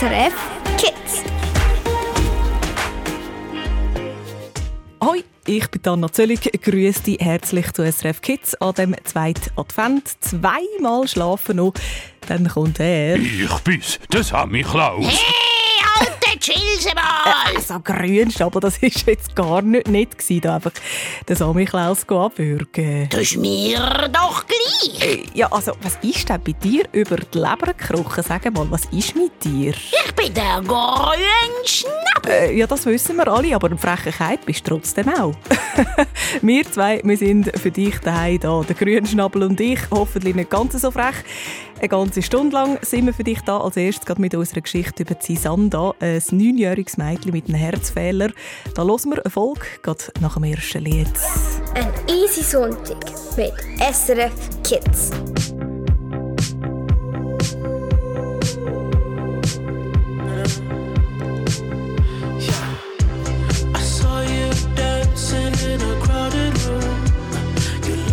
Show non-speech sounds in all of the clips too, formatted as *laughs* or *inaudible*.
SRF Kids. Hoi, ich bin Anna Zöllig. Grüße dich herzlich zu SRF Kids an dem zweiten Advent. Zweimal schlafen noch, dann kommt er. Ich bin's, das hat mich Klaus. Hey, Alter, chill's mal! Also grünst, aber das ist jetzt gar nicht nett gewesen, da einfach den Sammy Klaus abwürgen. Das ist mir doch gleich. Äh, Ja, also was ist denn bei dir über die Leber gekrochen? Sag mal, was ist mit dir? Ich bin der grüne Schnabel. Äh, ja, das wissen wir alle, aber eine Frechheit bist du trotzdem auch. *laughs* wir zwei, wir sind für dich daheim da, der Grünschnabel und ich, hoffentlich nicht ganz so frech. Eine ganze Stunde lang sind wir für dich da. Als erstes gerade mit unserer Geschichte über Sisanda, ein neunjähriges Mädchen mit einem Herzfehler. Da hören wir eine Folge, gerade nach dem ersten Lied. Ein easy Sonntag mit SRF Kids. I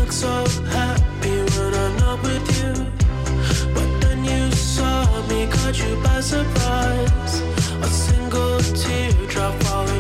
saw caught you by surprise. A single teardrop falling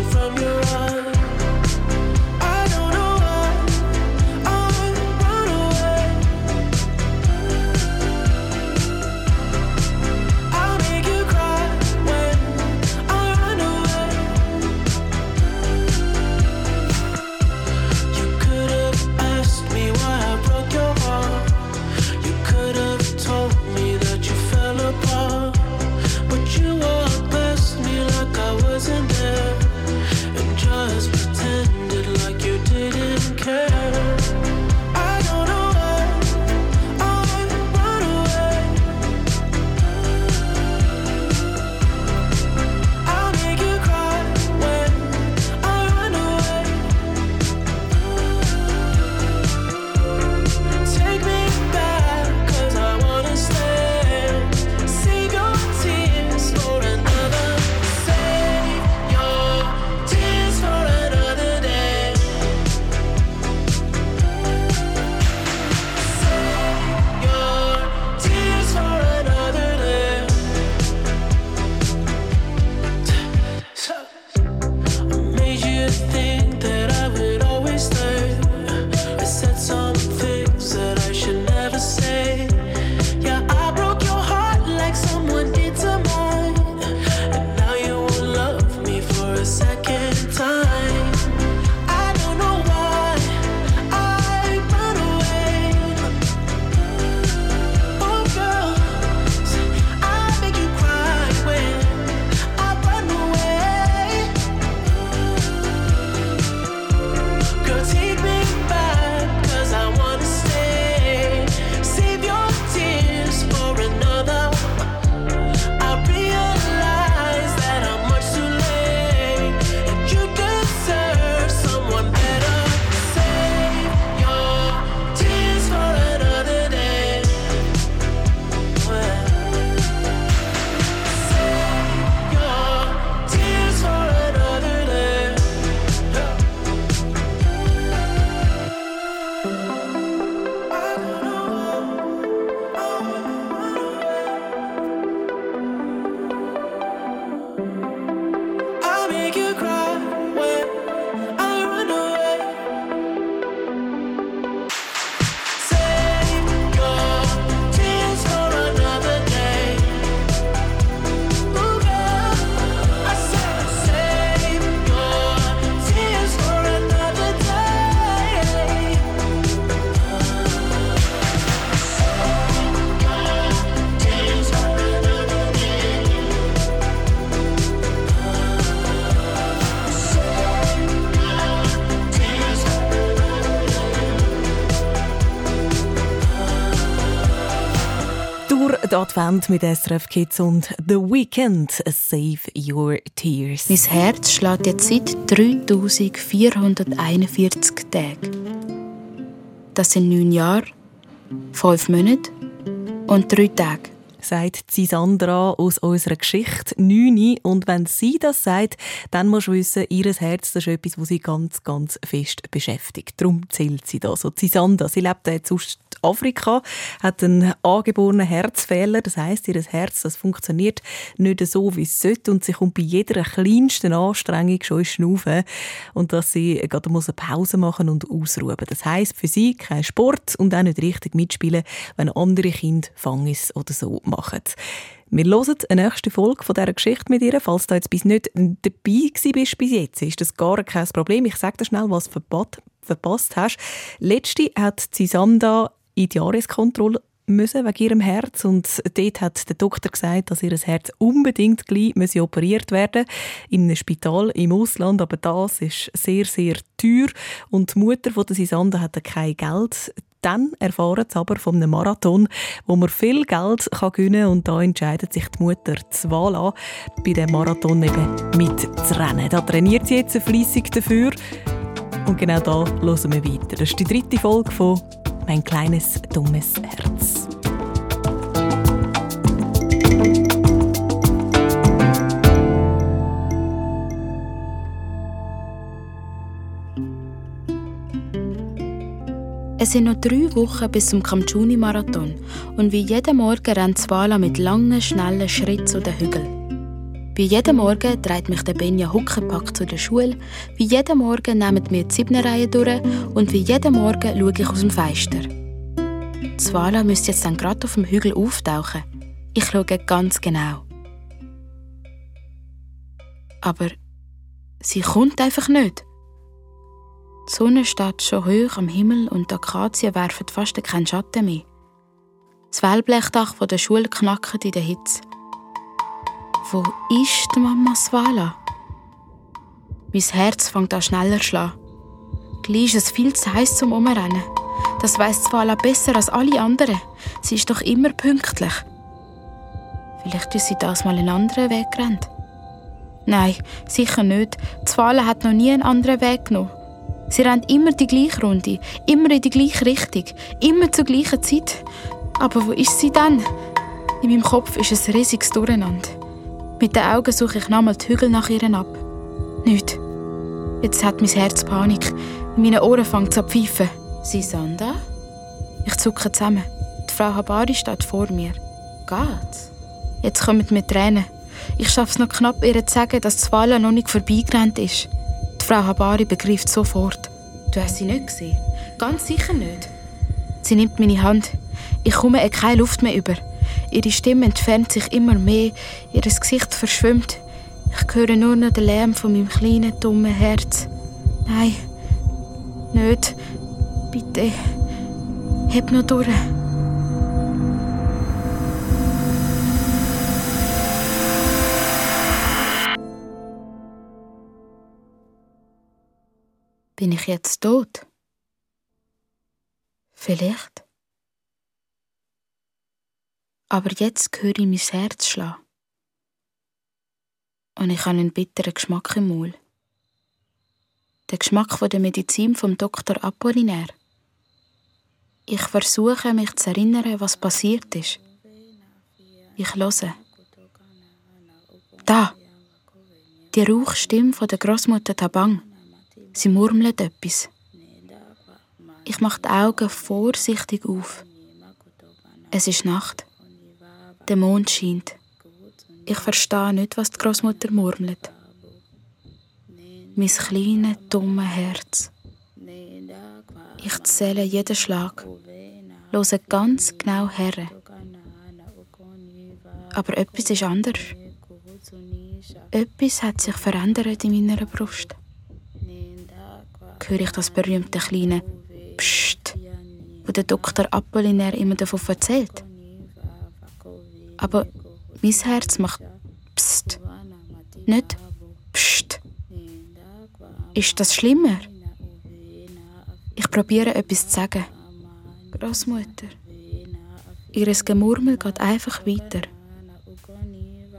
Advent mit SRF Kids und The Weekend. Save Your Tears. Mein Herz schlägt jetzt seit 3441 Tagen. Das sind neun Jahre, fünf Monate und drei Tage. sagt Sandra aus unserer Geschichte 9. Und wenn sie das sagt, dann musst du wissen, ihr Herz das ist etwas, was sie ganz, ganz fest beschäftigt. Darum zählt sie da so. Sie Sandra, sie lebt jetzt sonst Südafrika, hat einen angeborenen Herzfehler. Das heißt, ihr Herz das funktioniert nicht so, wie es sollte und sie kommt bei jeder kleinsten Anstrengung schon ins Schnaufen und dass sie gerade muss eine Pause machen und ausruhen. Das heißt für sie kein Sport und auch nicht richtig mitspielen, wenn andere Kinder Fangis oder so machen. Wir hören eine nächste Folge von dieser Geschichte mit ihr. Falls du jetzt bis nicht dabei bist bis jetzt, ist das gar kein Problem. Ich sage dir schnell, was verpasst hast. Letzte hat Sisanda in die Jahreskontrolle müssen wegen ihrem Herz und dort hat der Doktor gesagt, dass ihr Herz unbedingt gleich müsse operiert werden in einem Spital im Ausland, aber das ist sehr sehr teuer und die Mutter von der Sisanda hatte kein Geld dann erfahren sie aber von einem Marathon, wo man viel Geld kann gewinnen kann. Und da entscheidet sich die Mutter Wahl an, bei dem Marathon eben mitzurennen. Da trainiert sie jetzt fleissig dafür. Und genau da hören wir weiter. Das ist die dritte Folge von «Mein kleines, dummes Herz». Es sind noch drei Wochen bis zum Kamchuni-Marathon und wie jeden Morgen rennt Swala mit langen, schnellen Schritten zu den Hügeln. Wie jeden Morgen dreht mich der Benja Huckepack zu der Schule, wie jeden Morgen nehmen wir die Siebnerreihe durch und wie jeden Morgen schaue ich aus dem Fenster. Swala müsste jetzt dann gerade auf dem Hügel auftauchen. Ich schaue ganz genau. Aber sie kommt einfach nicht. Die Sonne steht schon hoch am Himmel und die Akazien werfen fast keinen Schatten mehr. Das Wellblechdach der Schule knackt in der Hitze. Wo ist Mama Svala? Mein Herz fängt an schneller zu schlagen. Gleich ist es viel zu heiß zum Umrennen. Das weiss Svala besser als alle anderen. Sie ist doch immer pünktlich. Vielleicht ist sie das mal einen anderen Weg gerannt. Nein, sicher nicht. Svala hat noch nie einen anderen Weg genommen. Sie rennt immer die gleiche Runde, immer in die gleiche Richtung, immer zur gleichen Zeit. Aber wo ist sie dann? In meinem Kopf ist ein riesiges Durcheinander. Mit den Augen suche ich nochmal die Hügel nach ihr ab. Nicht. Jetzt hat mein Herz Panik. In meinen Ohren fängt es an zu pfeifen. Sisanda? Ich zucke zusammen. Die Frau Habari steht vor mir. Geht's? Jetzt kommen mir Tränen. Ich schaffe es noch knapp, ihr zu sagen, dass die Walla noch nicht vorbeigerannt ist. Frau Habari begreift sofort. Du hast sie nicht gesehen? Ganz sicher nicht. Sie nimmt meine Hand. Ich komme ihr keine Luft mehr über. Ihre Stimme entfernt sich immer mehr, ihr Gesicht verschwimmt. Ich höre nur noch den Lärm von meinem kleinen, dummen Herz. Nein, nicht. Bitte, heb noch durch. Bin ich jetzt tot? Vielleicht. Aber jetzt höre ich mein Herz schlagen. Und ich habe einen bitteren Geschmack im Maul. Der Geschmack von der Medizin vom Dr. Apollinaire. Ich versuche mich zu erinnern, was passiert ist. Ich höre. Da! Die Rauchstimme von der Großmutter Tabang. Sie murmelt etwas. Ich mache die Augen vorsichtig auf. Es ist Nacht. Der Mond scheint. Ich verstehe nicht, was die Großmutter murmelt. Mein kleines, dummes Herz. Ich zähle jeden Schlag, höre ganz genau her. Aber etwas ist anders. Etwas hat sich verändert in meiner Brust höre ich das berühmte kleine Psst, wo der Dr. Apollinaire immer davon erzählt. Aber mein Herz macht Psst, nicht Psst. Ist das schlimmer? Ich probiere etwas zu sagen. Großmutter. Ihres Gemurmel geht einfach weiter.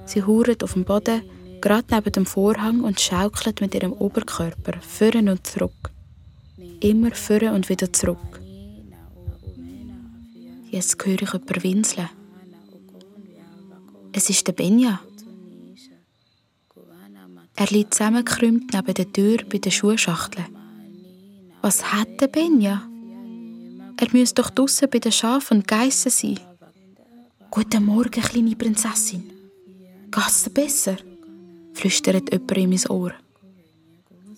Sie hauert auf dem Boden, gerade neben dem Vorhang und schaukelt mit ihrem Oberkörper vorn und zurück immer vor und wieder zurück. Jetzt höre ich jemanden winseln. Es ist der Benja. Er liegt zusammengekrümmt neben der Tür bei der Schuhschachtel. Was hat der Benja? Er müsse doch draussen bei den Schafen und Geissen sein. Guten Morgen, kleine Prinzessin. Dir besser? flüstert jemand in mein Ohr.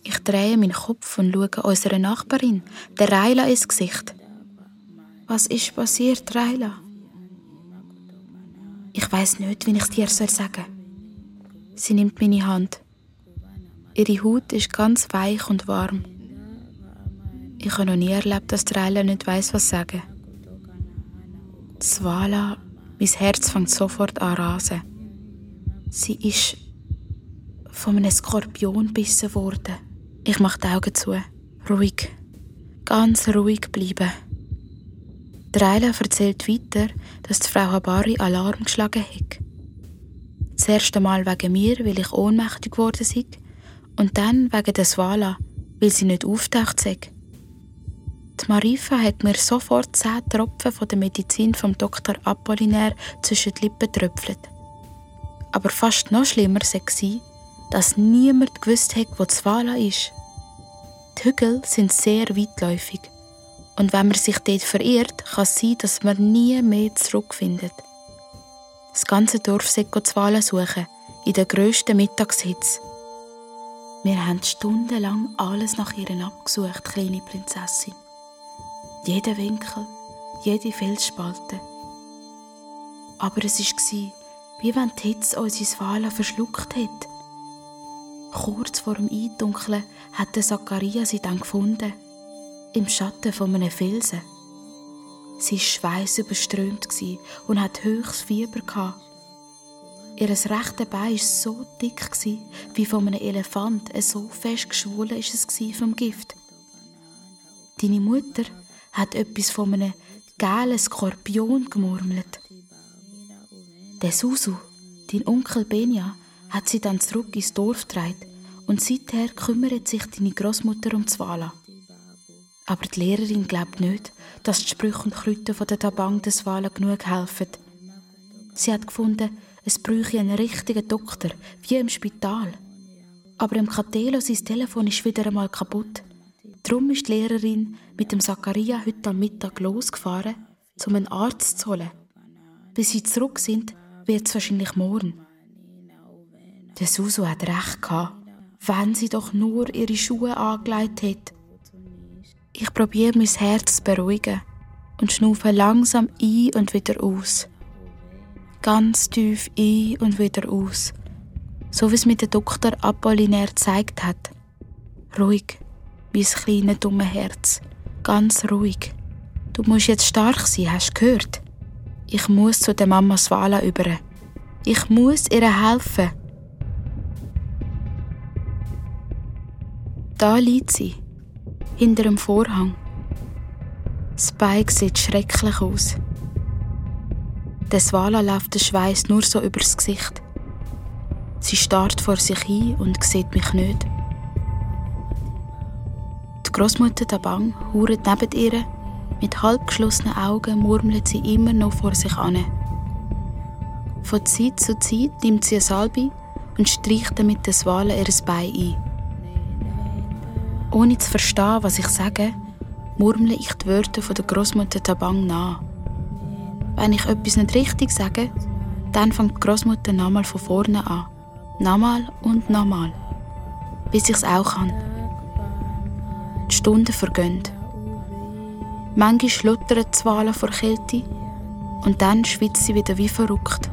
Ich drehe meinen Kopf und schaue unserer Nachbarin, der Raila, ins Gesicht. Was ist passiert, Raila? Ich weiß nicht, wie ich es dir sagen soll. Sie nimmt meine Hand. Ihre Haut ist ganz weich und warm. Ich habe noch nie erlebt, dass Raila nicht weiß, was sagen. Swala, mein Herz fängt sofort an rasen. Sie ist von einem Skorpion gebissen worden. Ich mache die Augen zu. Ruhig. Ganz ruhig bleiben. Dreila erzählt weiter, dass die Frau Habari Alarm geschlagen hat. Das erste Mal wegen mir, weil ich ohnmächtig geworden bin, und dann wegen der Swala, weil sie nicht auftaucht ist. Die Marifa hat mir sofort zehn Tropfen von der Medizin vom Dr. Apollinaire zwischen die Lippen getröpfelt. Aber fast noch schlimmer war, dass niemand gewusst hat, wo Zwala ist. Die Hügel sind sehr weitläufig. Und wenn man sich dort verirrt, kann es sein, dass man nie mehr zurückfindet. Das ganze Dorf sollte Zwala suchen, in der grössten Mittagshitze. Wir haben stundenlang alles nach ihr abgesucht, kleine Prinzessin. Jeden Winkel, jede Felsspalte. Aber es war, wie wenn die Hitze unsere Swala verschluckt hätte. Kurz vor dem Eindunkeln hat der Zachariah sie dann gefunden. Im Schatten von einem Felsen. Sie war schweißüberströmt und hat höchstes Fieber. Ihr rechte Bein war so dick wie von einem Elefant, so fest geschwollen war es vom Gift. Deine Mutter hat etwas von einem gelben Skorpion gemurmelt. Der Susu, dein Onkel Benja, hat sie dann zurück ins Dorf getragen und seither kümmert sich deine Großmutter um Zwala. Aber die Lehrerin glaubt nicht, dass die Sprüche und Kräuter von der Tabang des Zwala genug helfen. Sie hat gefunden, es bräuchte einen richtigen Doktor, wie im Spital. Aber im Catelo sein Telefon ist wieder einmal kaputt. Darum ist die Lehrerin mit dem Zachariah heute am Mittag losgefahren, um einen Arzt zu holen. Bis sie zurück sind, wird es wahrscheinlich morgen. Der Susu hat recht gehabt, wenn sie doch nur ihre Schuhe angelegt hat. Ich probiere mein Herz zu beruhigen und schnaufe langsam ein und wieder aus. Ganz tief ein und wieder aus. So wie es mir der Doktor Apollinaire gezeigt hat. Ruhig, mein kleines dummes Herz. Ganz ruhig. Du musst jetzt stark sein, hast du gehört? Ich muss zu der Mama Swala über. Ich muss ihr helfen. Da liegt sie, hinter dem Vorhang. Spike sieht schrecklich aus. Der Swala läuft der Schweiß nur so übers Gesicht. Sie starrt vor sich hin und sieht mich nicht. Die Großmutter Tabang hauert neben ihr. Mit halb geschlossenen Augen murmelt sie immer noch vor sich an. Von Zeit zu Zeit nimmt sie eine Salbe und streicht damit den Swala ihr Bein ein. Ohne zu verstehen, was ich sage, murmle ich die Wörter von der Großmutter Tabang nach. Wenn ich etwas nicht richtig sage, dann fängt die Großmutter nochmal von vorne an. Nochmal und nochmal. Bis ich es auch kann. Die Stunden vergehen. Manchmal schluttern die Wale vor Kälte und dann schwitzt sie wieder wie verrückt.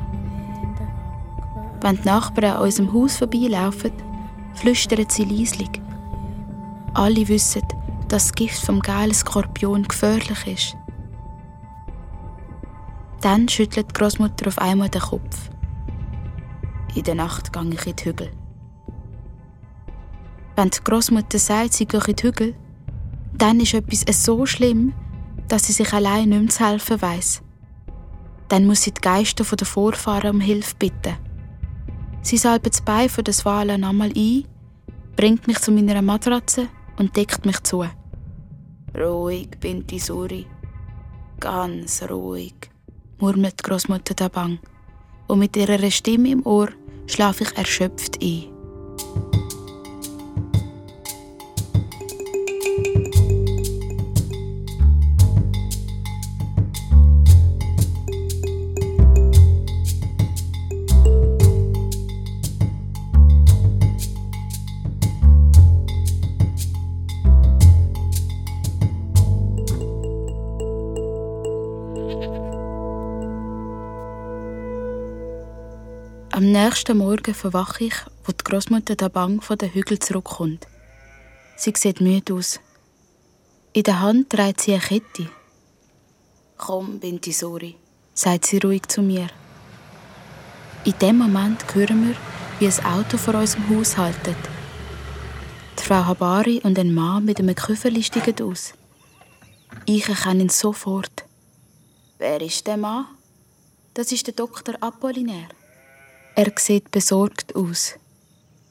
Wenn die Nachbarn an unserem Haus vorbeilaufen, flüstern sie leislich. Alle wissen, dass das Gift vom geilen Skorpion gefährlich ist. Dann schüttelt die Großmutter auf einmal den Kopf. In der Nacht gehe ich in die Hügel. Wenn die Großmutter sagt, sie gehe in die Hügel, dann ist etwas so schlimm, dass sie sich allein nicht mehr zu helfen weiss. Dann muss sie die Geister der Vorfahren um Hilfe bitten. Sie salbt das Bein von der Wale einmal ein, bringt mich zu meiner Matratze und deckt mich zu. Ruhig, Binti Suri. Ganz ruhig, murmelt Großmutter Dabang. Und mit ihrer Stimme im Ohr schlafe ich erschöpft ein. Nächsten Morgen verwache ich, wo die Großmutter Dabang von den Hügel zurückkommt. Sie sieht müde aus. In der Hand trägt sie eine Kette. Komm, Binti Sori, sagt sie ruhig zu mir. In dem Moment hören wir, wie ein Auto vor unserem Haus haltet. Die Frau Habari und ein Mann mit einem Küferli steigen aus. Ich erkenne ihn sofort. Wer ist der Mann? Das ist der Doktor Apollinaire. Er sieht besorgt aus.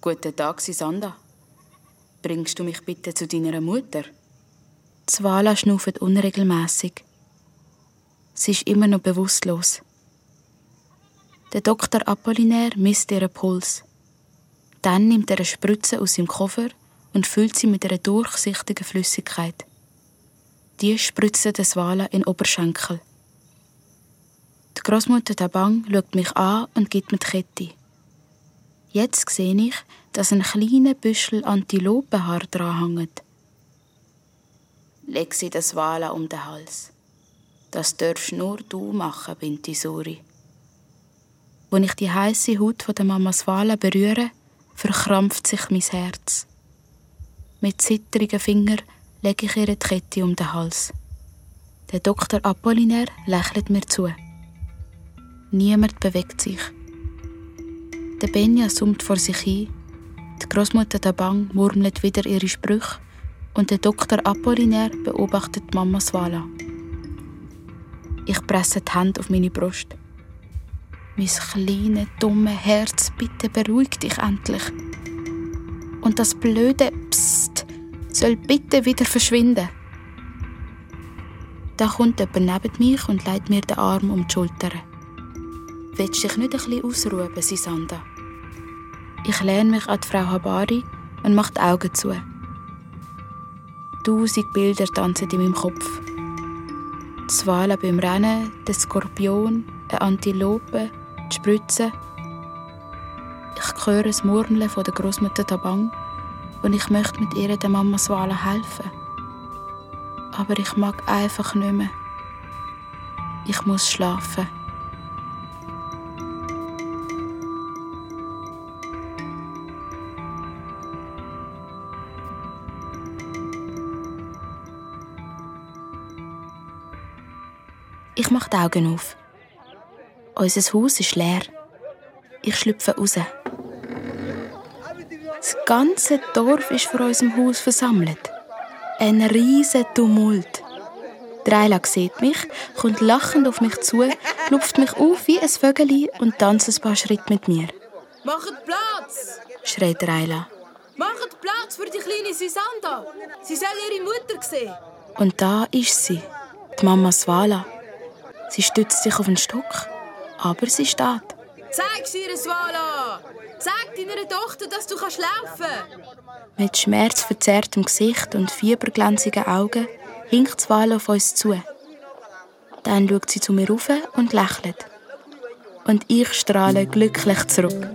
Guten Tag, Sisanda. Bringst du mich bitte zu deiner Mutter? Zwala schnauft unregelmäßig. Sie ist immer noch bewusstlos. Der Doktor Apollinaire misst ihren Puls. Dann nimmt er eine Spritze aus seinem Koffer und füllt sie mit einer durchsichtigen Flüssigkeit. Die spritzt Swala in den Oberschenkel. Großmutter Tabang schaut mich an und gibt mir die Kette. Jetzt sehe ich, dass ein kleiner Büschel Antilopenhaar dranhängt. Leg sie das Wala um den Hals. Das darfst nur du machen, Binti Suri. Wenn ich die heiße Haut von der Mama Swala berühre, verkrampft sich mein Herz. Mit zittrigen Fingern lege ich ihr die Kette um den Hals. Der Doktor Apollinaire lächelt mir zu. Niemand bewegt sich. Der Benja summt vor sich hin, die Großmutter Tabang murmelt wieder ihre Sprüche und der Doktor Apollinaire beobachtet Mama Swala. Ich presse die Hände auf meine Brust. Mein kleines, dummes Herz, bitte beruhig dich endlich. Und das blöde Psst soll bitte wieder verschwinden. Da kommt jemand neben mich und legt mir den Arm um die Schulter. Willst du dich nicht ein bisschen ausruhen, Sisanda? Ich lehne mich an die Frau Habari und mache die Augen zu. Tausend Bilder tanzen in meinem Kopf. Die Swala beim Rennen, der Skorpion, eine Antilope, die Spritze. Ich höre das Murmeln von der Großmutter Tabang und ich möchte mit ihr der Mama Swala helfen. Aber ich mag einfach nicht mehr. Ich muss schlafen. Ich mache die Augen auf. Unser Haus ist leer. Ich schlüpfe raus. Das ganze Dorf ist vor unserem Haus versammelt. Ein riesiger Tumult. Dreila sieht mich, kommt lachend auf mich zu, lupft mich auf wie ein Vögeli und tanzt ein paar Schritte mit mir. Macht Platz! schreit Dreila. Macht Platz für die kleine Sisanda! Sie soll ihre Mutter sehen! Und da ist sie, die Mama Swala. Sie stützt sich auf einen Stock, aber sie steht. Zeig sie ihr, Swala! Sag deiner Tochter, dass du kannst laufen Mit schmerzverzerrtem Gesicht und fieberglänzigen Augen hinkt Swala auf uns zu. Dann schaut sie zu mir rauf und lächelt. Und ich strahle glücklich zurück.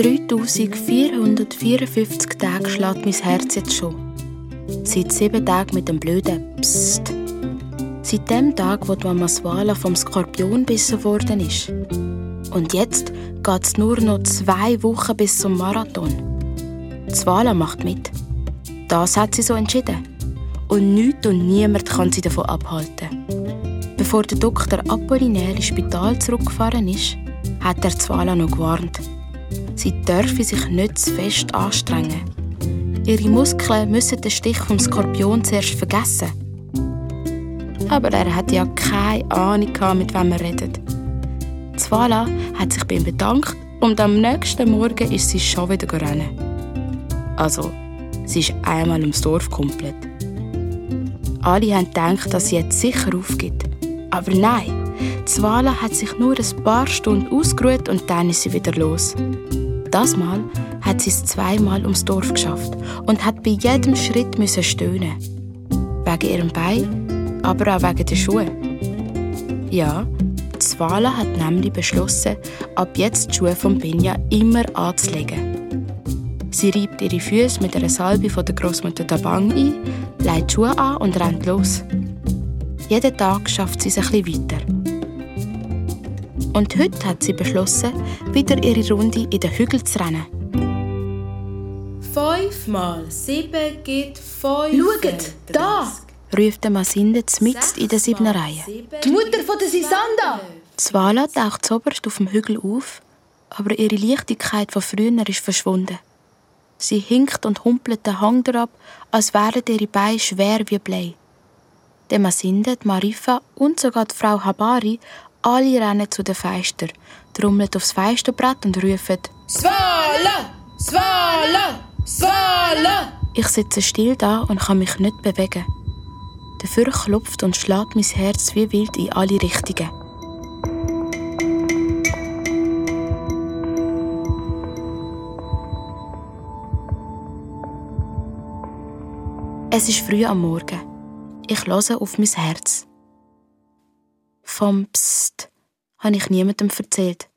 «3454 Tage schlägt mein Herz jetzt schon. Seit sieben Tagen mit dem blöden Psst. Seit dem Tag, wo die Mama Swala vom Skorpion bissen worden ist. Und jetzt geht es nur noch zwei Wochen bis zum Marathon. Die Swala macht mit. Das hat sie so entschieden. Und nichts und niemand kann sie davon abhalten. Bevor der Doktor Apollinaire ins Spital zurückgefahren ist, hat er Swala noch gewarnt. Sie dürfe sich nicht zu fest anstrengen. Ihre Muskeln müssen den Stich vom Skorpion zuerst vergessen. Aber er hat ja keine Ahnung, mit wem er redet. Zwala hat sich bei ihm bedankt und am nächsten Morgen ist sie schon wieder rennen. Also, sie ist einmal ums Dorf komplett. Alle haben gedacht, dass sie jetzt sicher aufgibt. Aber nein, Zwala hat sich nur ein paar Stunden ausgeruht und dann ist sie wieder los. Das Mal hat sie es zweimal ums Dorf geschafft und hat bei jedem Schritt müssen stöhnen. Wegen ihrem Bein, aber auch wegen den Schuhen. Ja, Zwala hat nämlich beschlossen, ab jetzt die Schuhe von Binja immer anzulegen. Sie reibt ihre Füße mit einer Salbe von der Großmutter Tabang ein, legt die Schuhe an und rennt los. Jeden Tag schafft sie es ein bisschen weiter. Und heute hat sie beschlossen, wieder ihre Runde in den Hügel zu rennen. Fünf mal sieben gibt fünf. Schaut, da! ruft der Masinde mitten in der siebten Reihe. Die Mutter von der Sisanda! Swala taucht zuoberst auf dem Hügel auf, aber ihre Leichtigkeit von früher ist verschwunden. Sie hinkt und humpelt den Hang ab, als wären ihre Beine schwer wie Blei. Der Masinde, die Marifa und sogar die Frau Habari alle rennen zu den Feister, trommeln aufs Feisterbrett und rufen Swala! Swala! Swala! Ich sitze still da und kann mich nicht bewegen. Dafür klopft und schlägt mein Herz wie wild in alle Richtungen. Es ist früh am Morgen. Ich höre auf mein Herz. Vom Psst habe ich niemandem erzählt.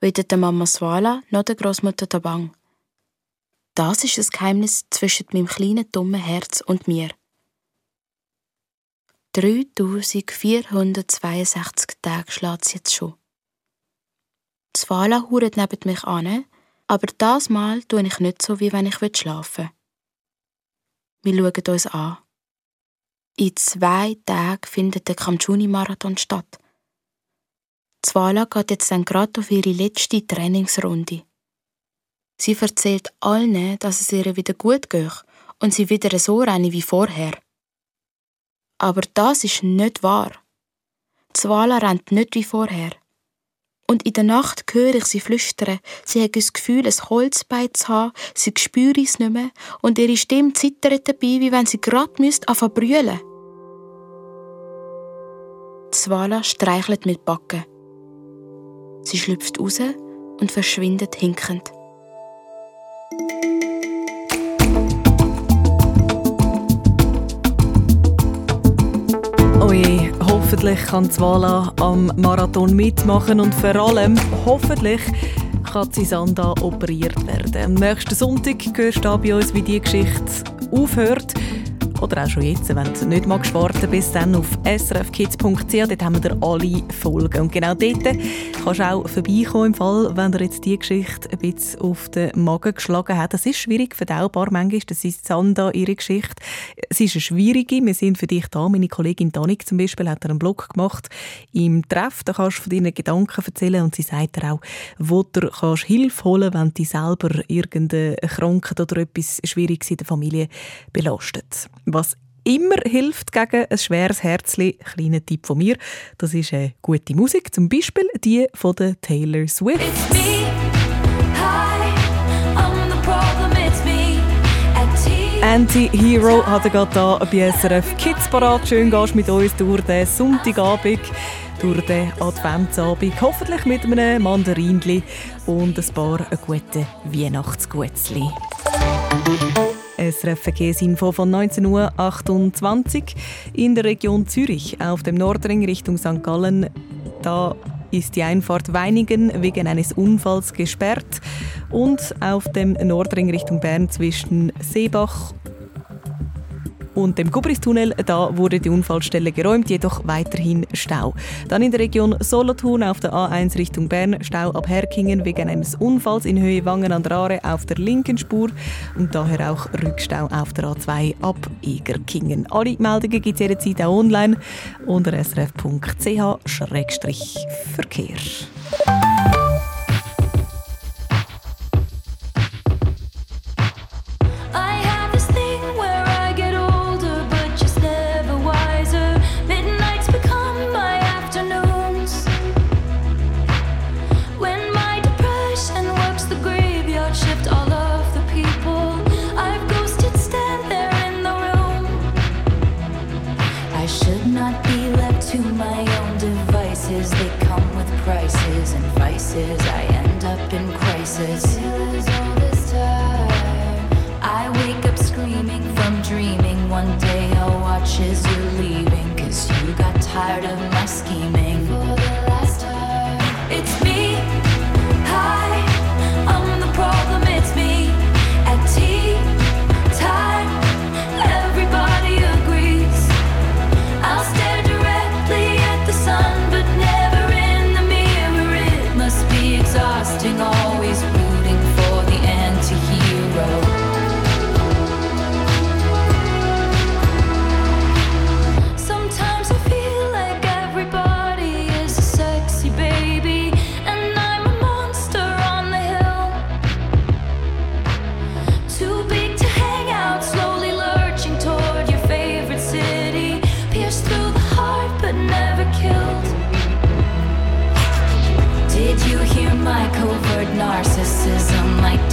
Weder der Mama Swala noch der Großmutter Tabang. Das ist das Geheimnis zwischen meinem kleinen dummen Herz und mir. 3462 Tage schlägt es jetzt schon. Swala huret neben mich an, aber das Mal tue ich nicht so, wie wenn ich schlafen will. Wir schauen uns an. In zwei Tagen findet der Kamchuni-Marathon statt. Zwala geht jetzt dann gerade auf ihre letzte Trainingsrunde. Sie erzählt allen, dass es ihr wieder gut geht und sie wieder so rennen wie vorher. Aber das ist nicht wahr. Zwala rennt nicht wie vorher. Und in der Nacht höre ich sie flüstern. Sie hat das Gefühl, ein Holzbein zu haben, sie spürt es nicht mehr und ihre Stimme zittert dabei, wie wenn sie gerade anfangen brüllen Zwala streichelt mit Backen. Sie schlüpft raus und verschwindet hinkend. Oje, hoffentlich kann Zwala am Marathon mitmachen und vor allem, hoffentlich, kann Sisanda operiert werden. Am nächsten Sonntag hörst du bei uns, wie die Geschichte aufhört. Oder auch schon jetzt, wenn du nicht magst warten bis dann auf srfkids.ch, dort haben wir alle Folgen. Und genau dort kannst du auch vorbeikommen im Fall, wenn dir jetzt die Geschichte ein bisschen auf den Magen geschlagen hat. Das ist schwierig verdaubar manchmal, das ist Sanda, ihre Geschichte. Es ist eine schwierige, wir sind für dich da. Meine Kollegin Danik zum Beispiel hat einen Blog gemacht im Treff, da kannst du von deinen Gedanken erzählen und sie sagt dir auch, wo du kannst Hilfe holen wenn dich selber irgendeine Krankheit oder etwas Schwieriges in der Familie belastet. Was immer hilft gegen ein schweres Herzli, kleiner Tipp von mir, das ist eine gute Musik, zum Beispiel die von der Taylor Swift. Anti-Hero hat er gerade hier bei SRF Kids parat. Schön gehst mit uns durch den Sonntagabend, durch den Adventsabend. Hoffentlich mit einem Mandarinli und ein paar guten Weihnachtsgutzli. SRF Verkehrsinfo von 19.28 Uhr in der Region Zürich auf dem Nordring Richtung St. Gallen. Da ist die Einfahrt Weiningen wegen eines Unfalls gesperrt und auf dem Nordring Richtung Bern zwischen Seebach und dem Gubristunnel, da wurde die Unfallstelle geräumt, jedoch weiterhin Stau. Dann in der Region Solothurn auf der A1 Richtung Bern, Stau ab Herkingen wegen eines Unfalls in Höhe Wangen an der Aare auf der linken Spur und daher auch Rückstau auf der A2 ab Egerkingen. Alle Meldungen gibt es jederzeit auch online unter srf.ch-verkehr.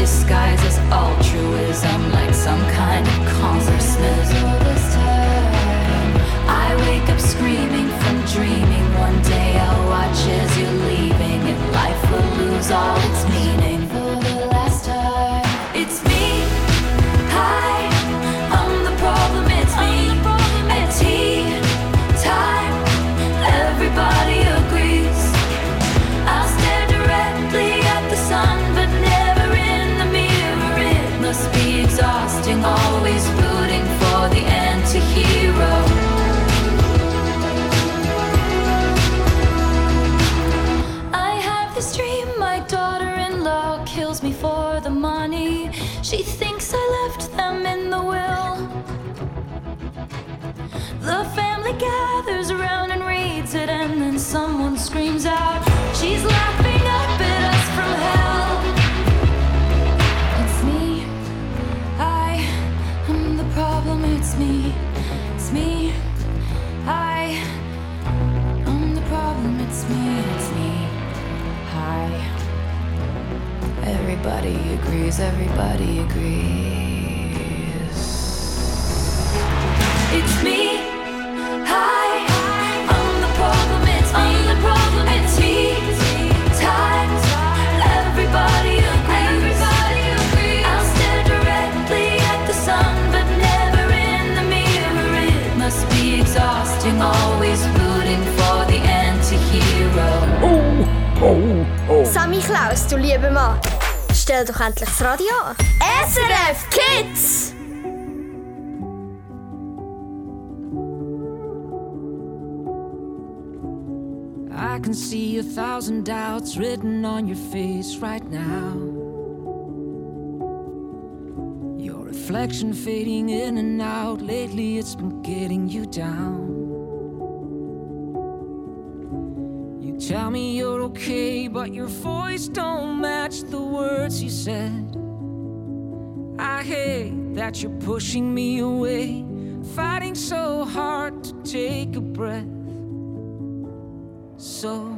disguises. Agrees. Everybody agrees. It's me. Hi. I'm the problem. It's me. I'm the problem. It's me. It's. Everybody agrees. Everybody agrees. I'll stare directly at the sun, but never in the mirror. It must be exhausting, always rooting for the anti-hero. Oh, oh, oh. Sammy Klaus, du lieber Mann. Stell doch endlich das Radio an. SRF Kids! I can see a thousand doubts written on your face right now. Your reflection fading in and out. Lately, it's been getting you down. Tell me you're okay, but your voice don't match the words you said. I hate that you're pushing me away, fighting so hard to take a breath. So,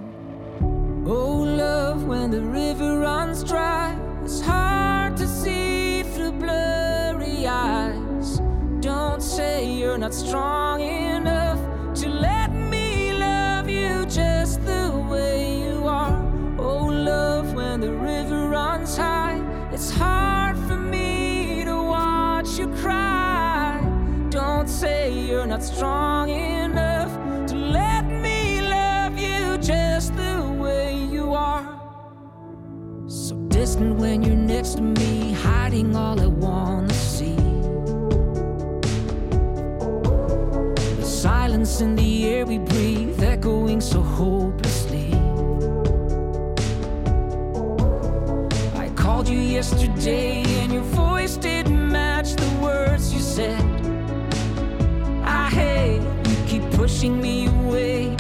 oh love, when the river runs dry, it's hard to see through blurry eyes. Don't say you're not strong enough it's hard for me to watch you cry. Don't say you're not strong enough to let me love you just the way you are. So distant when you're next to me, hiding all I wanna see. The silence in the air we breathe, echoing so hopelessly. You yesterday, and your voice didn't match the words you said. I hate you keep pushing me away,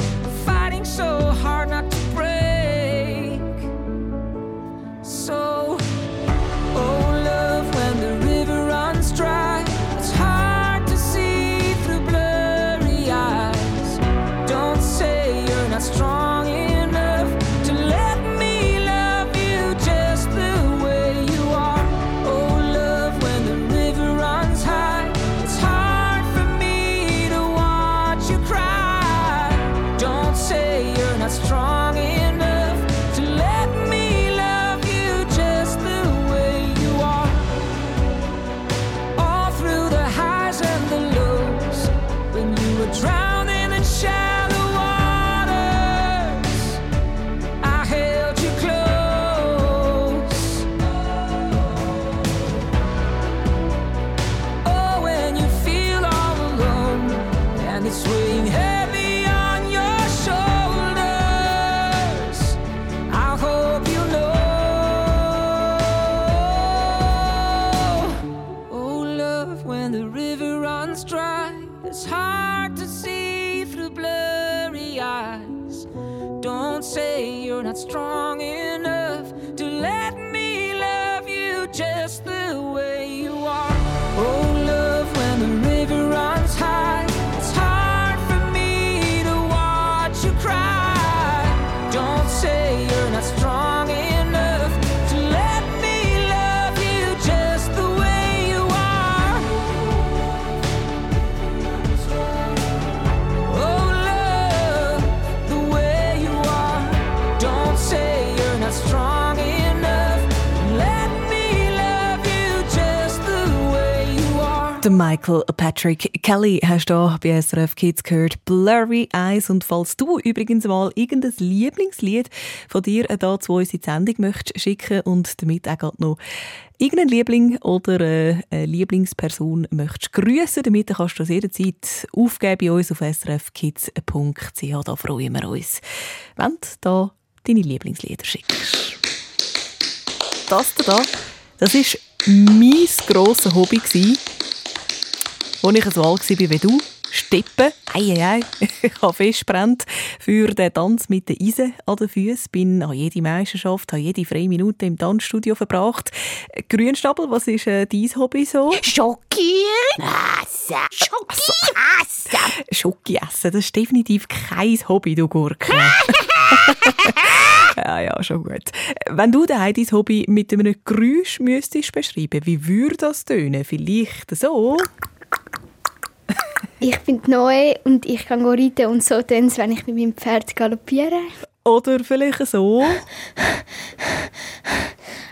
Der Michael Patrick Kelly hast du bei SRF Kids gehört. Blurry Eyes. Und falls du übrigens mal irgendein Lieblingslied von dir da zu uns in die Sendung möchtest schicken und damit auch noch irgendeinen Liebling oder äh, eine Lieblingsperson möchtest grüßen, damit kannst du das jederzeit aufgeben bei uns auf srfkids.ch. Da freuen wir uns, wenn du da deine Lieblingslieder schickst. Das da, das ist mein grosses Hobby gewesen, als ich so alt war wie du, Steppen. Eieiei, *laughs* ich habe festbrennt für den Tanz mit den Eisen an den Füßen. Bin an jede Meisterschaft, habe jede freie Minute im Tanzstudio verbracht. Grünstapel, was ist äh, dein Hobby so? Schoki essen. Schoki essen. Schoki essen, das ist definitiv kein Hobby, du Gurke. *laughs* ja, ja, schon gut. Wenn du dein Hobby mit einem Geräusch müsstest beschreiben, wie würde das tönen? Vielleicht so? Ich bin neu und ich kann reiten und so tun wenn ich mit meinem Pferd galoppiere. Oder vielleicht so?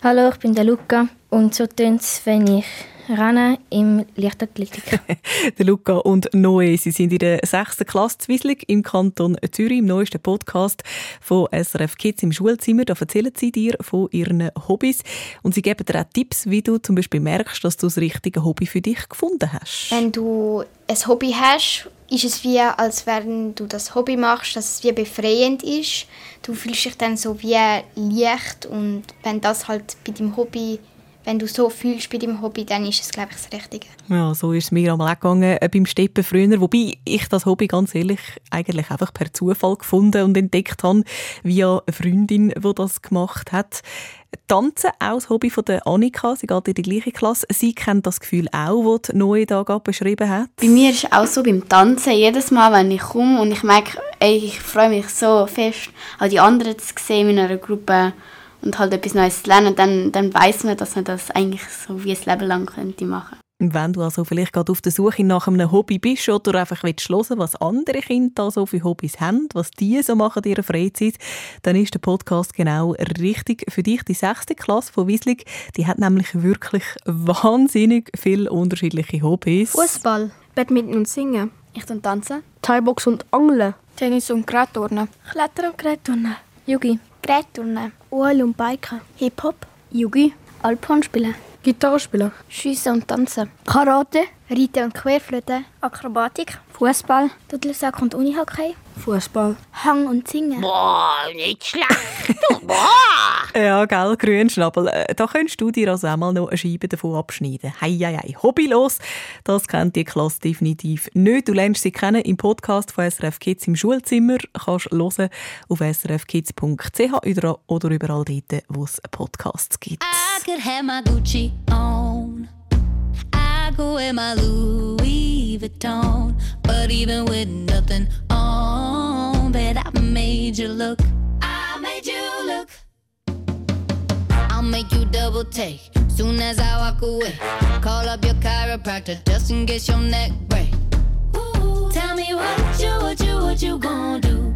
Hallo, ich bin der Luca und so tönt es, wenn ich renne im Leichtathletik. *laughs* der Luca und Noe, sie sind in der sechsten Klasse Zwieslig im Kanton Zürich, im neuesten Podcast von SRF Kids im Schulzimmer. Da erzählen sie dir von ihren Hobbys und sie geben dir auch Tipps, wie du zum Beispiel merkst, dass du das richtige Hobby für dich gefunden hast. Wenn du ein Hobby hast, ist es wie, als wenn du das Hobby machst, dass es wie befreiend ist. Du fühlst dich dann so wie leicht und wenn das halt bei deinem Hobby wenn du so fühlst bei deinem Hobby, dann ist es, glaube ich, das Richtige. Ja, so ist es mir einmal auch gegangen äh, beim Steppen früher, wobei ich das Hobby ganz ehrlich eigentlich einfach per Zufall gefunden und entdeckt habe, via eine Freundin, die das gemacht hat. Tanzen, auch das Hobby von der Annika, sie geht in die gleiche Klasse. Sie kennt das Gefühl auch, das die Neue da gerade beschrieben hat. Bei mir ist es auch so beim Tanzen, jedes Mal, wenn ich komme und ich merke, ey, ich freue mich so fest, auch die anderen zu sehen in einer Gruppe, und halt etwas Neues zu lernen, dann, dann weiß man, dass man das eigentlich so wie ein Leben lang könnte machen wenn du also vielleicht gerade auf der Suche nach einem Hobby bist oder einfach willst hören, was andere Kinder da so für Hobbys haben, was die so machen in ihrer Freizeit, dann ist der Podcast genau richtig für dich. Die sechste Klasse von Wieslig, die hat nämlich wirklich *laughs* wahnsinnig viele unterschiedliche Hobbys. Fußball, Badminton und Singen. Ich dann tanzen. Thai-Box und Angeln. Tennis und Gerätturnen. Klettern und Gerätturnen. Yugi. Gerätturnen. Uhl und Biken. Hip-Hop. Yugi. Alphorn spielen. Gitarre spielen. Schiessen und tanzen. Karate. Reiten und Querflöte. Akrobatik. Fußball. Dudelsack und Unihockey. Fußball. Hang und Singen. Boah, nicht schlecht. *laughs* Boah. ja, gell, Grünschnabel. Äh, Da könntest du dir also auch mal noch eine Scheibe davon abschneiden. Hei, hei, hei. Hobbylos, das kennt die Klasse definitiv nicht. Du lernst sie kennen im Podcast von SRF Kids im Schulzimmer. Kannst hören auf srfkids.ch oder überall dort, wo es Podcasts gibt. I could have I wear my Louis Vuitton. But even with nothing on, bet I made you look. I made you look. I'll make you double take soon as I walk away. Call up your chiropractor just in case your neck break. Ooh, tell me what you, what you, what you gonna do?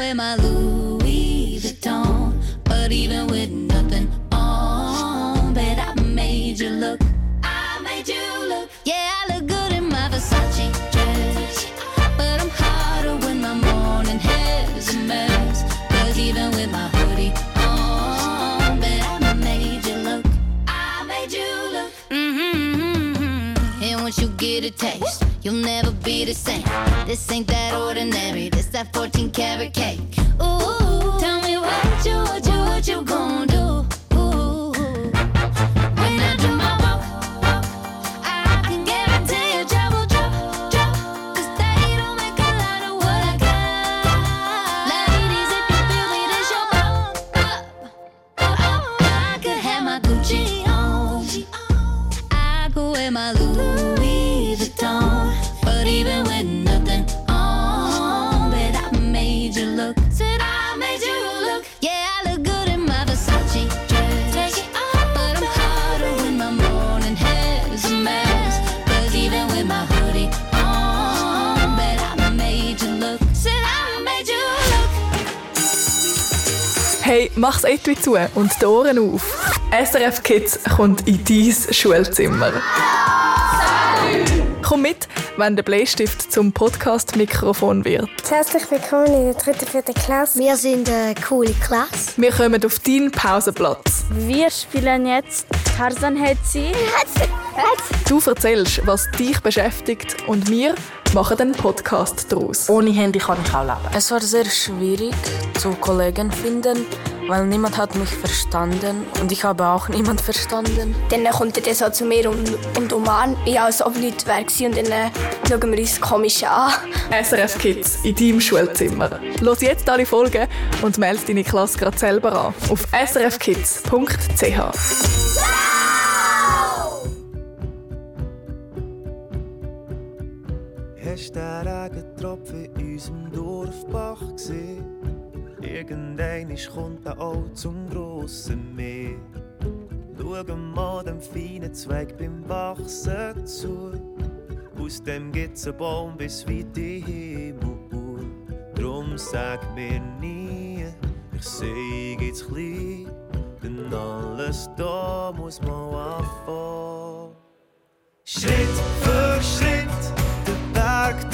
wear my Louis Vuitton. But even with the same. This ain't that ordinary, this that 14 karat cake. Ooh, tell me what you, what you, what you gonna do? Ooh, when I do my walk, walk, I can guarantee they don't make a lot of what I got. Ladies, if you your pop. I could have my Gucci. I could wear my Louis Mach's Etui zu und die Ohren auf. SRF Kids kommt in dein Schulzimmer. Komm Komm mit, wenn der Bleistift zum Podcast-Mikrofon wird. Herzlich willkommen in der dritten, vierten Klasse. Wir sind eine coole Klasse. Wir kommen auf deinen Pausenplatz. Wir spielen jetzt Tarzan Hetzi. Du erzählst, was dich beschäftigt und wir machen einen Podcast daraus. Ohne Handy kann ich auch leben. Es war sehr schwierig zu Kollegen finden, weil niemand hat mich verstanden und ich habe auch niemand verstanden. Dann kommt er so zu mir und, und umarmt mich, als ob wären gewesen, und dann äh, schauen wir uns komisch an. SRF Kids in deinem Schulzimmer. Los jetzt alle Folgen und melde deine Klasse gerade selber an auf srfkids.ch. Hast du den Regentropfen in unserem Dorfbach gesehen? Irgendein kommt er auch zum grossen Meer. Schau mal dem feinen Zweig beim Wachsen zu. Aus dem gibt's einen Baum bis weit in Himmel. Drum sag mir nie, ich seh jetzt klein. Denn alles da muss man anfangen. Schritt für Schritt, den Berg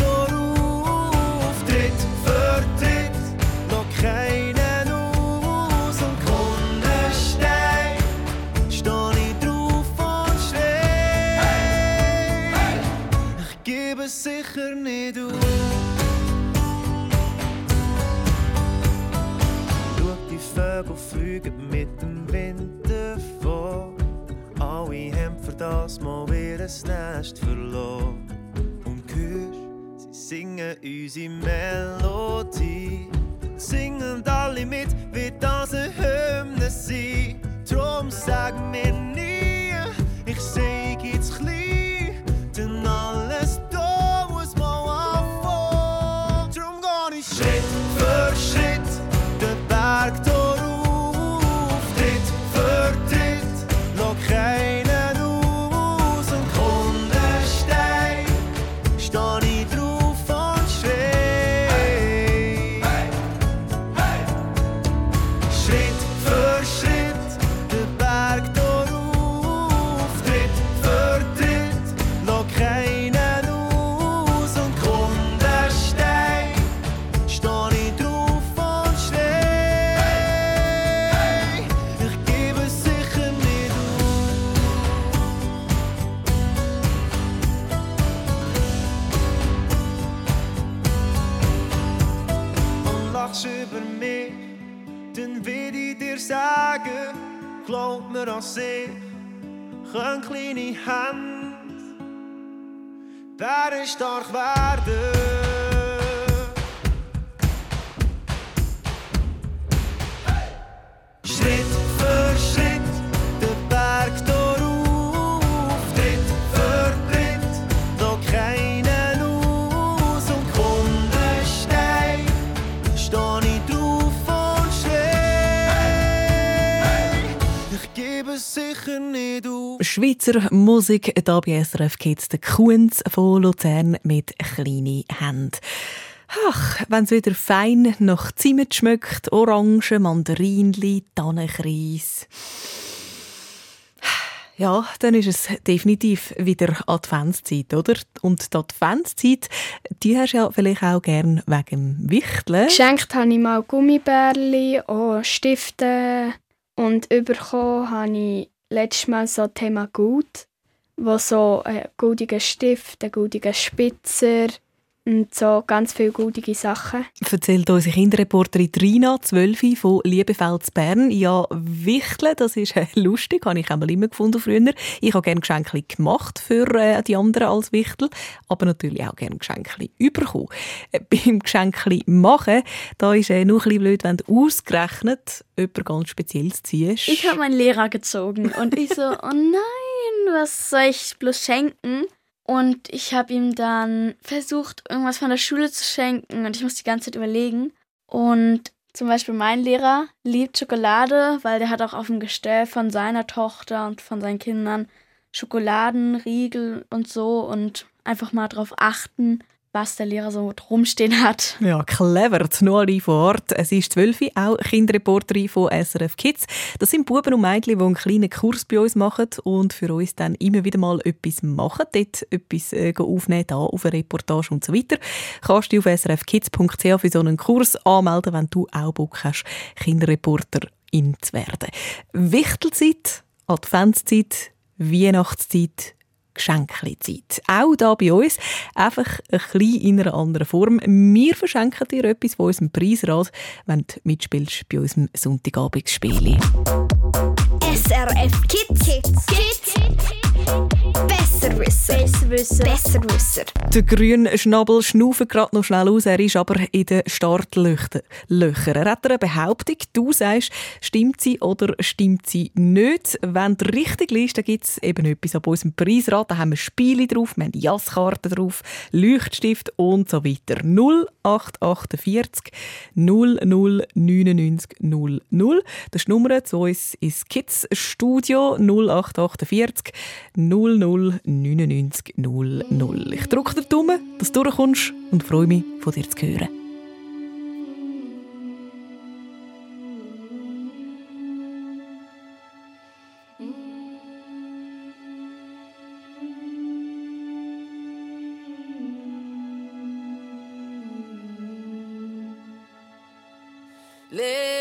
sicher nicht auf. Schau, die Vögel fliegen mit dem Wind davon. Alle haben für das mal ihr Nest verloren. Und hörst, sie singen unsere Melodie. Singen alle mit, wie das eine Hymne sein. Drum sag mir nie, mich, dann will ich dir sagen, glaub mir an können kleine Hände Bären stark werden. Sicher nicht auf. Schweizer Musik, hier bei SRF Kids, der Kunz von Luzern mit kleinen Händen. Ach, wenn es wieder fein nach Zimt schmeckt, Orangen, Mandarinli, Tannenkreis. Ja, dann ist es definitiv wieder Adventszeit, oder? Und die Adventszeit, die hast du ja vielleicht auch gern wegen dem Wichteln. Geschenkt habe ich mal Gummibärli, auch Stifte und bekommen habe ich letztes Mal so Thema Gut, wo so ein goldiger Stift, ein goldiger Spitzer und so ganz viele goldige Sachen. Erzählt unsere Kinderreporterin Trina, 12 von Liebefeld Bern. Ja, Wichteln, das ist äh, lustig, habe ich einmal immer gefunden früher. Ich habe gerne Geschenke gemacht für äh, die anderen als Wichtel, aber natürlich auch gerne Geschenke bekommen. Äh, beim Geschenke machen, da ist äh, nur ein bisschen blöd, wenn du ausgerechnet jemand ganz Spezielles ziehst. Ich habe meinen Lehrer gezogen und ich so, oh nein, was soll ich bloß schenken? Und ich habe ihm dann versucht, irgendwas von der Schule zu schenken und ich muss die ganze Zeit überlegen. Und zum Beispiel mein Lehrer liebt Schokolade, weil der hat auch auf dem Gestell von seiner Tochter und von seinen Kindern Schokoladenriegel und so und einfach mal drauf achten, was der Lehrer so rumstehen hat. Ja, clever. Die Noali vor Ort. Es ist 12 Uhr, auch Kinderreporterin von SRF Kids. Das sind Buben und Mädchen, die einen kleinen Kurs bei uns machen und für uns dann immer wieder mal etwas machen. Dort etwas äh, aufnehmen, da auf eine Reportage und so weiter. Kannst du auf srfkids.ch für so einen Kurs anmelden, wenn du auch Bock hast, Kinderreporterin zu werden. Wichtelzeit, Adventszeit, Weihnachtszeit, Geschenkli-Zeit. Auch da bei uns, einfach ein bisschen in einer anderen Form. Wir verschenken dir etwas von unserem Preisrad, wenn du mitspielst bei unserem Sonntagabendspiel. SRF Kids. Kids. Kids. Besserwisser. Besserwisser. Besserwisser. Der grüne Schnabel schnauft gerade noch schnell aus, er ist aber in den Startlöchern. Er hat eine Behauptung, du sagst, stimmt sie oder stimmt sie nicht. Wenn du richtig liest, dann gibt es eben etwas ab unserem Preisrad. Da haben wir Spiele drauf, wir haben Jasskarten drauf, Leuchtstift und so weiter. 0848 00 99 00. Das ist die Nummer zu uns ins Kids Studio 0848 00 99 00. Ich drücke dir die Daumen, dass du durchkommst und freue mich, von dir zu hören. Lift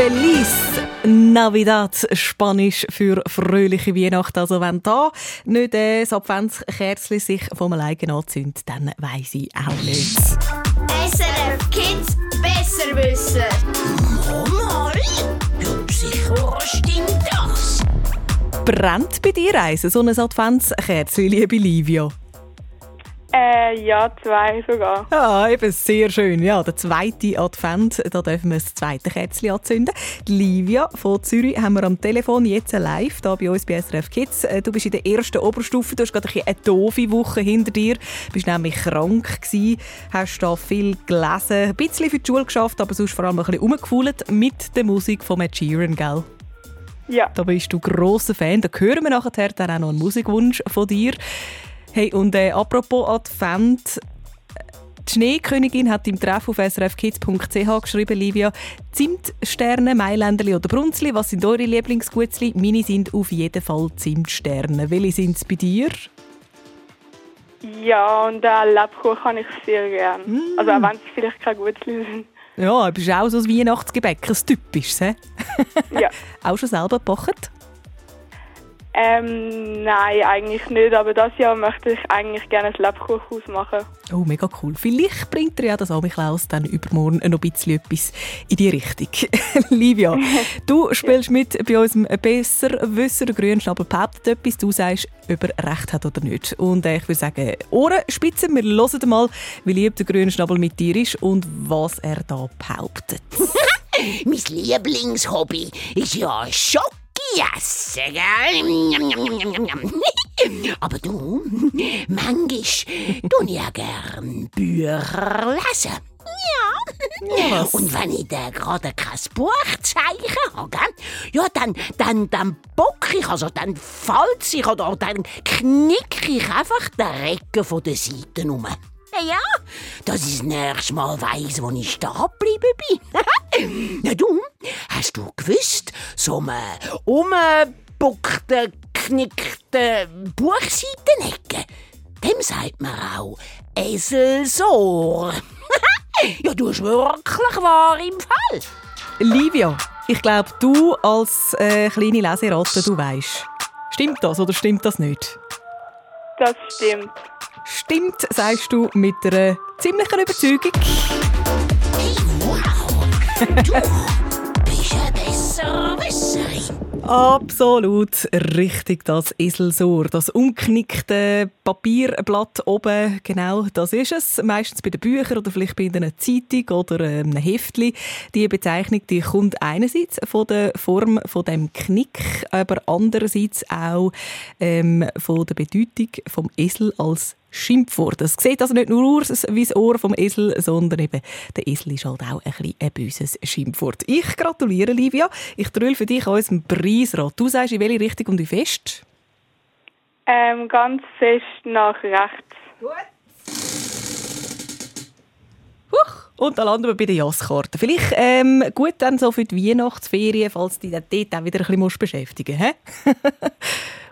Feliz Navidad, Spanisch für fröhliche Weihnachten. Also wenn da nicht äh, das Adventskerzchen sich vom alleine anzündet, dann weiss ich auch nicht. SRF Kids besser wissen. Mal, ja, sicher stimmt das. Brennt bei dir eins, so ein Adventskerzchen, liebe Livia? Äh, ja, zwei sogar. Ja, eben sehr schön. Ja, der zweite Advent, da dürfen wir das zweite Kerzchen anzünden. Livia von Zürich haben wir am Telefon jetzt live da bei uns bei SRF Kids. Äh, Du bist in der ersten Oberstufe, du hast gerade ein eine doofe Woche hinter dir, bist nämlich krank gewesen, hast da viel gelesen, ein bisschen für die Schule geschafft, aber sonst vor allem ein bisschen rumgefühlt mit der Musik von Ed Sheeran, gell? Ja. Da bist du grosser Fan. Da hören wir nachher dann auch noch einen Musikwunsch von dir. Hey, und äh, apropos Advent. Die Schneekönigin hat im Treff auf srfkids.ch geschrieben, Livia, Zimtsterne, Mailänderli oder Brunzli, was sind eure Lieblingsgutzli? Meine sind auf jeden Fall Zimtsterne. Welche sind es bei dir? Ja, und äh, Lebkuchen kann ich sehr gern. Mm. Also auch wenn es vielleicht keine Gutzli sind. Ja, du bist auch so ein Weihnachtsgebäck, ein typisches? Ja. *laughs* auch schon selber gebacken? Ähm, nein, eigentlich nicht. Aber das Jahr möchte ich eigentlich gerne ein Lebkuchenhaus machen. Oh, mega cool. Vielleicht bringt er ja das Amiklaus dann übermorgen noch ein bisschen etwas in die Richtung. *laughs* Livia, *laughs* du spielst mit bei unserem Besserwisser. Der Grünschnabel behauptet etwas. Du sagst, ob er recht hat oder nicht. Und äh, ich würde sagen, Ohren spitzen. Wir hören mal, wie lieb der Grünschnabel mit dir ist und was er da behauptet. *laughs* mein Lieblingshobby ist ja Schoki essen, gell? *laughs* Aber du, *laughs* tue ich ja gern Bücher lesen. Ja. Und wenn ich dann gerade kein Buchzeichen habe, ja, dann, dann, dann bock ich, also dann falz ich oder dann knick ich einfach den Rücken von der Seite um. Ja, dass ich das nächste Mal weiss, wo ich stehen geblieben bin. *laughs* Na du, hast du gewusst, so eine umgebuckte, knickte Buchseitenecke, dem sagt man auch Eselsohr. *laughs* ja, du hast wirklich wahr im Fall. Livia, ich glaube, du als äh, kleine Leseratte, du weißt. Stimmt das oder stimmt das nicht? Das stimmt. Stimmt, sagst du mit einer ziemlichen Überzeugung. Ein Besserwisserin. Absolut richtig, das Eselsohr. Das umknickte Papierblatt oben, genau das ist es. Meistens bei den Büchern oder vielleicht bei einer Zeitung oder einem Heftli. Die Bezeichnung die kommt einerseits von der Form von dem Knick, aber andererseits auch ähm, von der Bedeutung vom Esel als Schimpfwort. Das sieht also nicht nur aus wie das Ohr vom Esel, sondern eben der Esel ist halt auch ein bisschen ein böses Schimpfwort. Ich gratuliere, Livia. Ich drülle für dich an unserem Preisrad. Du sagst, in welche Richtung und wie fest? Ähm, ganz fest nach rechts. Und dann landen wir bei den Jaskarten. Vielleicht ähm, gut dann so für die Weihnachtsferien, falls du dich dann dort auch wieder ein bisschen musst beschäftigen musst.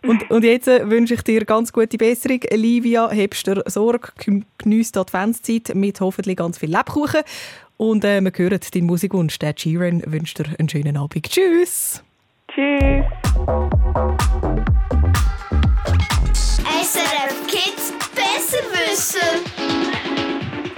*laughs* und, und jetzt äh, wünsche ich dir ganz gute Besserung. Livia, hebst dir Sorge, geniesst die Adventszeit mit hoffentlich ganz viel Lebkuchen. Und äh, wir hören deinen Musikwunsch. Der Sheeran wünscht dir einen schönen Abend. Tschüss! Tschüss! SRF Kids besser wissen. Tschüss!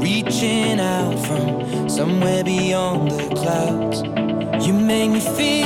reaching out from somewhere beyond the clouds. You make me feel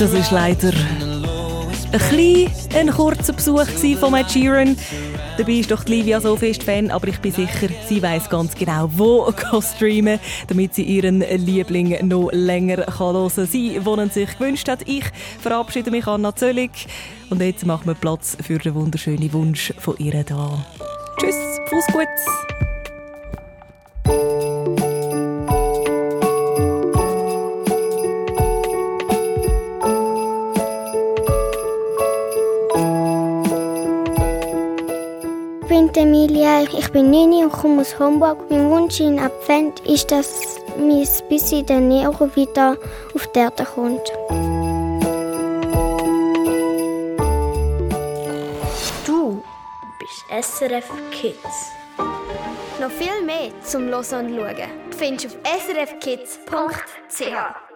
Das ist leider ein klein, ein kurzer Besuch von Ed Sheeran. Dabei ist doch die Livia so fest Fan, aber ich bin sicher, sie weiß ganz genau, wo kann streamen, damit sie ihren Liebling noch länger kann hören kann. Sie, die sich gewünscht hat. Ich verabschiede mich, Anna Zöllig. Und jetzt machen wir Platz für den wunderschönen Wunsch von ihr da. Tschüss, Fuß gut. Emilia, ich bin Nini und komme aus Homburg. Mein Wunsch in Advent ist, dass mein bisschen der Nero wieder auf die Erde kommt. Du bist SRF Kids. Noch viel mehr zum Hören und Schauen findest du auf srfkids.ch.